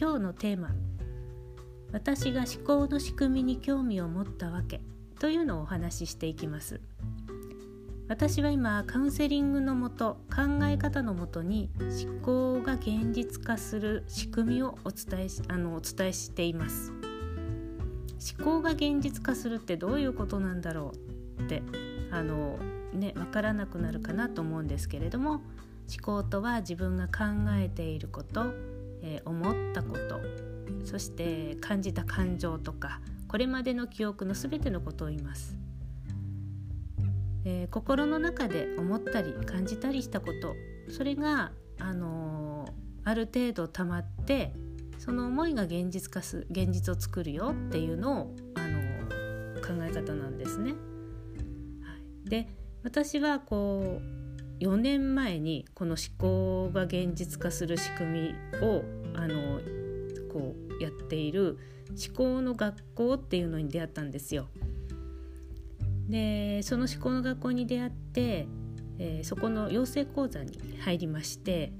今日のテーマ「私が思考の仕組みに興味を持ったわけ」というのをお話ししていきます。私は今カウンセリングのもと考え方のもとに思考が現実化する仕組みをお伝えしあのお伝えしています。思考が現実化するってどういうことなんだろうってあのね分からなくなるかなと思うんですけれども思考とは自分が考えていることえー、思ったことそして感じた感情とかこれまでの記憶の全てのことを言います、えー、心の中で思ったり感じたりしたことそれが、あのー、ある程度溜まってその思いが現実化す現実を作るよっていうのを、あの考え方なんですね。はい、で私はこう4年前にこの思考が現実化する仕組みをあのこうやっている思考の学校っていうのに出会ったんですよ。でその思考の学校に出会って、えー、そこの養成講座に入りまして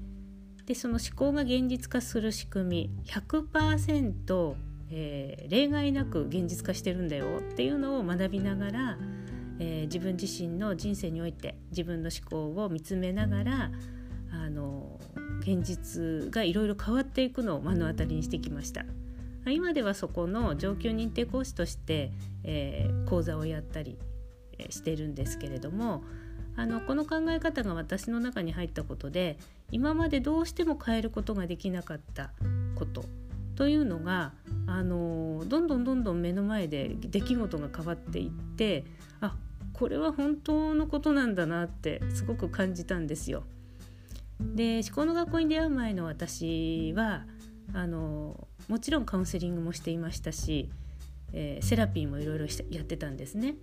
でその思考が現実化する仕組み100%、えー、例外なく現実化してるんだよっていうのを学びながらえー、自分自身の人生において自分の思考を見つめながらあの現実がいろいろ変わっていくのを目の当たりにしてきました。今ではそこの上級認定講師として、えー、講座をやったりしてるんですけれどもあのこの考え方が私の中に入ったことで今までどうしても変えることができなかったことというのがあのどんどんどんどん目の前で出来事が変わっていってあこれは本当のことなんだなってすごく感じたんですよ。で思考の学校に出会う前の私はあのもちろんカウンセリングもしていましたし、えー、セラピーもいろいろやってたんですね。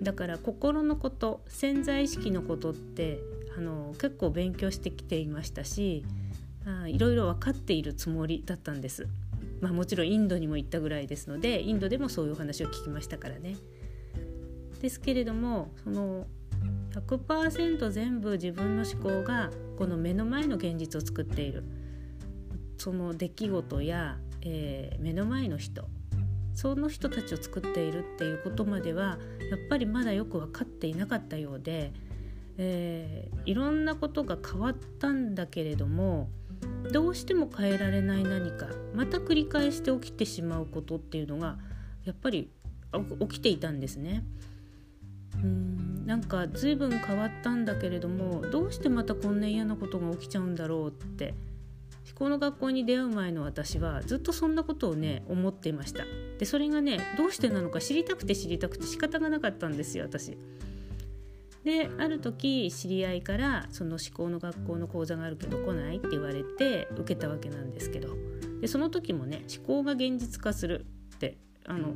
だから心のこと潜在意識のことってあの結構勉強してきていましたしあいろいろ分かっているつもりだったんです。まあ、もちろんインドにも行ったぐらいですのでインドでもそういうお話を聞きましたからね。ですけれどもその100%全部自分の思考がこの目の前の現実を作っているその出来事や、えー、目の前の人その人たちを作っているっていうことまではやっぱりまだよく分かっていなかったようで、えー、いろんなことが変わったんだけれどもどうしても変えられない何かまた繰り返して起きてしまうことっていうのがやっぱり起きていたんですね。うん。なんか随分変わったんだけれどもどうしてまたこんな嫌なことが起きちゃうんだろうって。飛行の学校に出会う前の私はずっとそんなことをね思っていました。でそれがねどうしてなのか知りたくて知りたくて仕方がなかったんですよ私。である時知り合いからその思考の学校の講座があるけど来ないって言われて受けたわけなんですけど。でその時もね思考が現実化するってあの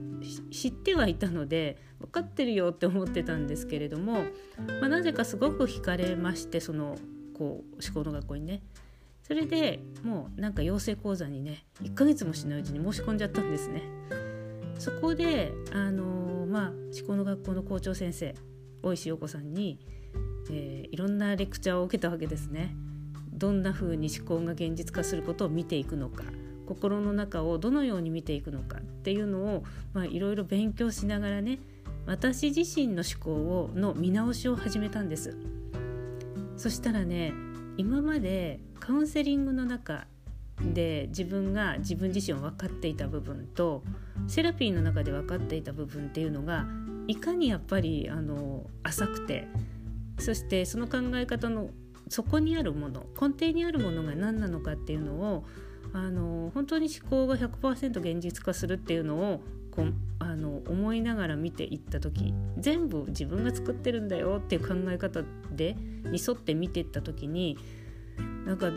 知ってはいたので分かってるよって思ってたんですけれども、まあ、なぜかすごく惹かれましてそのこう思考の学校にねそれでもうなんか養成講座にね1ヶ月もしないうちに申し込んじゃったんですね。そこであのまあ思考の学校の校長先生大石陽子さんに、えー、いろんなレクチャーを受けたわけですね。どんな風に思考が現実化することを見ていくのか心の中をどのように見ていくのかっていうのをいろいろ勉強しながらね私自身の思考をの見直しを始めたんです。そしたらね今までカウンセリングの中で自分が自分自身を分かっていた部分とセラピーの中で分かっていた部分っていうのがいかにやっぱりあの浅くてそしてその考え方のそこにあるもの根底にあるものが何なのかっていうのをあの本当に思考が100%現実化するっていうのをこうあの思いながら見ていった時全部自分が作ってるんだよっていう考え方でに沿って見ていった時になんか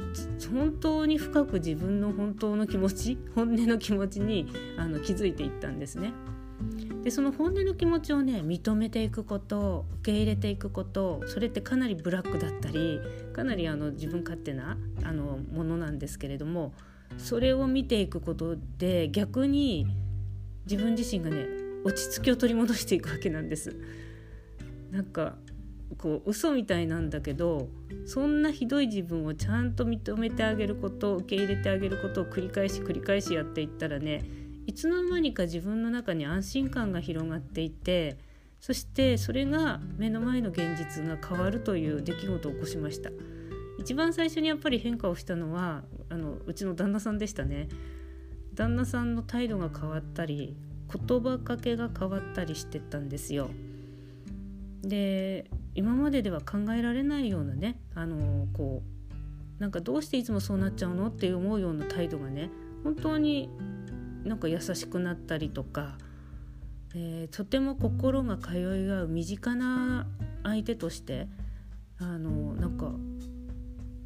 本当に深く自分の本当の気持ち本音の気持ちにあの気づいていったんですね。でその本音の気持ちをね認めていくこと受け入れていくことそれってかなりブラックだったりかなりあの自分勝手なあのものなんですけれどもそれを見ていくことで逆に自分自身がね落ち着きを取り戻していくわけなんです。なんかこう嘘みたいなんだけどそんなひどい自分をちゃんと認めてあげること受け入れてあげることを繰り返し繰り返しやっていったらねいつの間にか自分の中に安心感が広がっていてそしてそれが目の前の現実が変わるという出来事を起こしました一番最初にやっぱり変化をしたのはあのうちの旦那さんでしたね。旦那さんの態度が変わったり言葉かけが変わったりしてたんですよ。で今まででは考えられないようなねあのこうなんかどうしていつもそうなっちゃうのって思うような態度がね本当になんか優しくなったりとか、えー、とても心が通い合う身近な相手としてあのなんか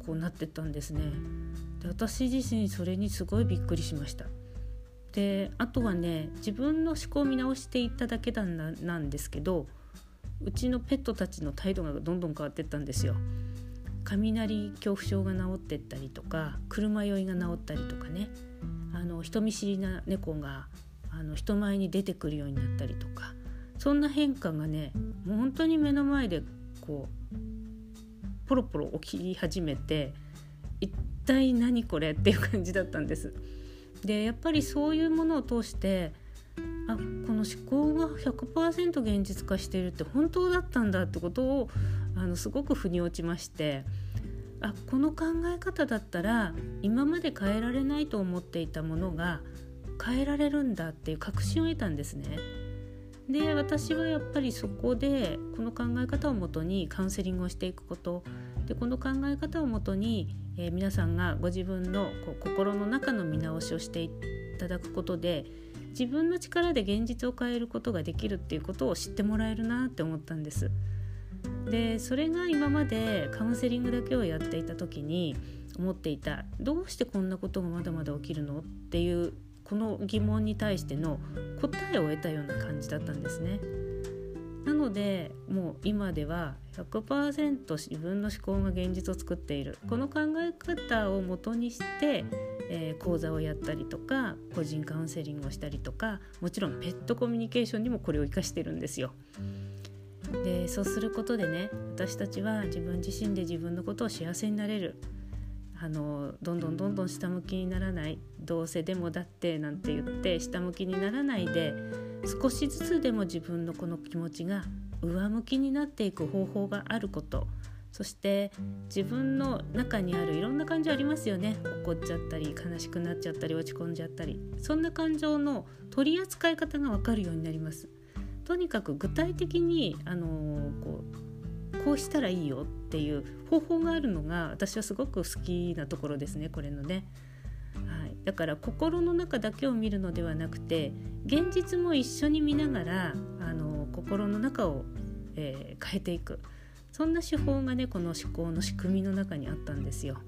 こうなってったんですね。で私自身それにすごいびっくりしました。であとはね自分の思考を見直していっただけだななんですけどうちのペットたちの態度がどんどん変わってったんですよ。雷恐怖症が治ってったりとか車酔いが治ったりとかねあの人見知りな猫があの人前に出てくるようになったりとかそんな変化がねもう本当に目の前でこうポロポロ起き始めて一体何これっていう感じだったんです。でやっぱりそういうものを通してあこの思考が100%現実化しているって本当だったんだってことをあのすごく腑に落ちましてあこの考え方だったら今まで変えられないと思っていたものが変えられるんだっていう確信を得たんですね。で私はやっぱりそこでこの考え方をもとにカウンセリングをしていくことでこの考え方をもとに、えー、皆さんがご自分のこう心の中の見直しをしていただくことで自分の力で現実を変えることができるっていうことを知ってもらえるなって思ったんです。でそれが今までカウンセリングだけをやっていた時に思っていたどうしてこんなことがまだまだ起きるのっていうこの疑問に対しての答えを得たような感じだったんですね。なのでもう今では100%自分の思考が現実を作っているこの考え方をもとにして、えー、講座をやったりとか個人カウンセリングをしたりとかもちろんペットコミュニケーションにもこれを活かしてるんですよ。でそうすることでね私たちは自分自身で自分のことを幸せになれるあのどんどんどんどん下向きにならないどうせでもだってなんて言って下向きにならないで少しずつでも自分のこの気持ちが上向きになっていく方法があること。そして自分の中にあるいろんな感情ありますよね。怒っちゃったり悲しくなっちゃったり落ち込んじゃったり。そんな感情の取り扱い方が分かるようになります。とにかく具体的にあのこうこうしたらいいよっていう方法があるのが私はすごく好きなところですねこれのね。はい、だから心の中だけを見るのではなくて現実も一緒に見ながらあの心の中を、えー、変えていくそんな手法がねこの思考の仕組みの中にあったんですよ。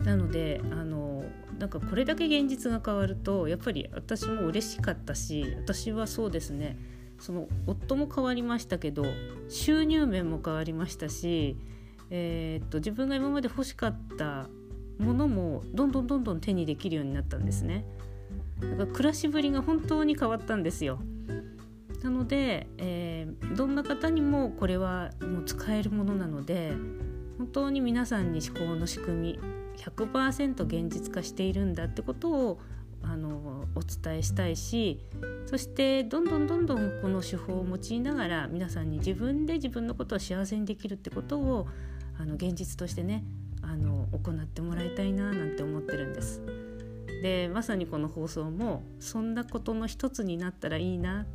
なのであのなんかこれだけ現実が変わるとやっぱり私も嬉しかったし私はそうですねその夫も変わりましたけど収入面も変わりましたし、えー、っと自分が今まで欲しかったものもどんどんどんどん手にできるようになったんですね。だから暮らしぶりが本当に変わったんですよ。なので、えー、どんな方にもこれはもう使えるものなので本当に皆さんに思考の仕組み100%現実化しているんだってことをあのお伝えしたいしそしてどんどんどんどんこの手法を用いながら皆さんに自分で自分のことを幸せにできるってことをあの現実としてねあの行ってもらいたいななんて思ってるんです。でまさにこの放送もそんなことの一つになったらいいな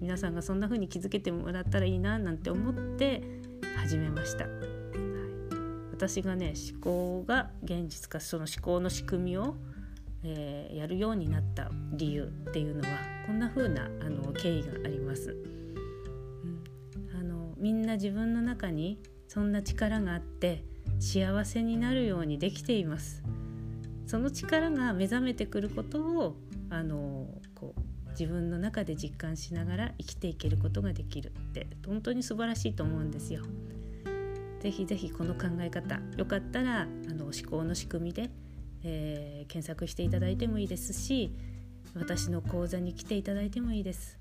皆さんがそんな風に気づけてもらったらいいななんて思って始めました。はい、私がね思考が現実化その思考の仕組みを、えー、やるようになった理由っていうのはこんな風なあの経緯があります。うん、あのみんな自分の中にそんな力があって幸せになるようにできていますその力が目覚めてくることをあのこう自分の中で実感しながら生きていけることができるって本当に素晴らしいと思うんですよ。ぜひぜひこの考え方よかったらあの思考の仕組みで、えー、検索していただいてもいいですし私の講座に来ていただいてもいいです。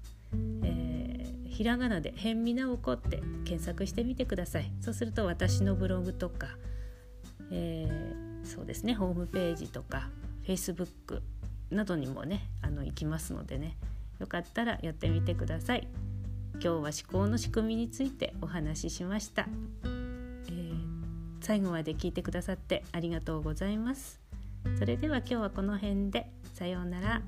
えー、ひらがなで「辺見直子」って検索してみてください。そうすると私のブログとか、えー、そうですねホームページとか Facebook などにもねあの行きますのでねよかったらやってみてください。今日は思考の仕組みについてお話ししました、えー、最後まで聞いてくださってありがとうございます。それでは今日はこの辺で。さようなら。